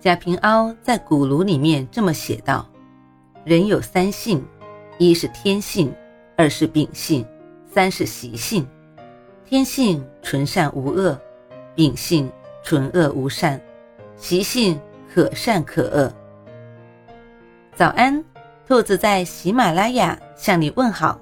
贾平凹在《古炉》里面这么写道：“人有三性，一是天性，二是秉性，三是习性。天性纯善无恶，秉性纯恶无善，习性可善可恶。”早安，兔子在喜马拉雅向你问好。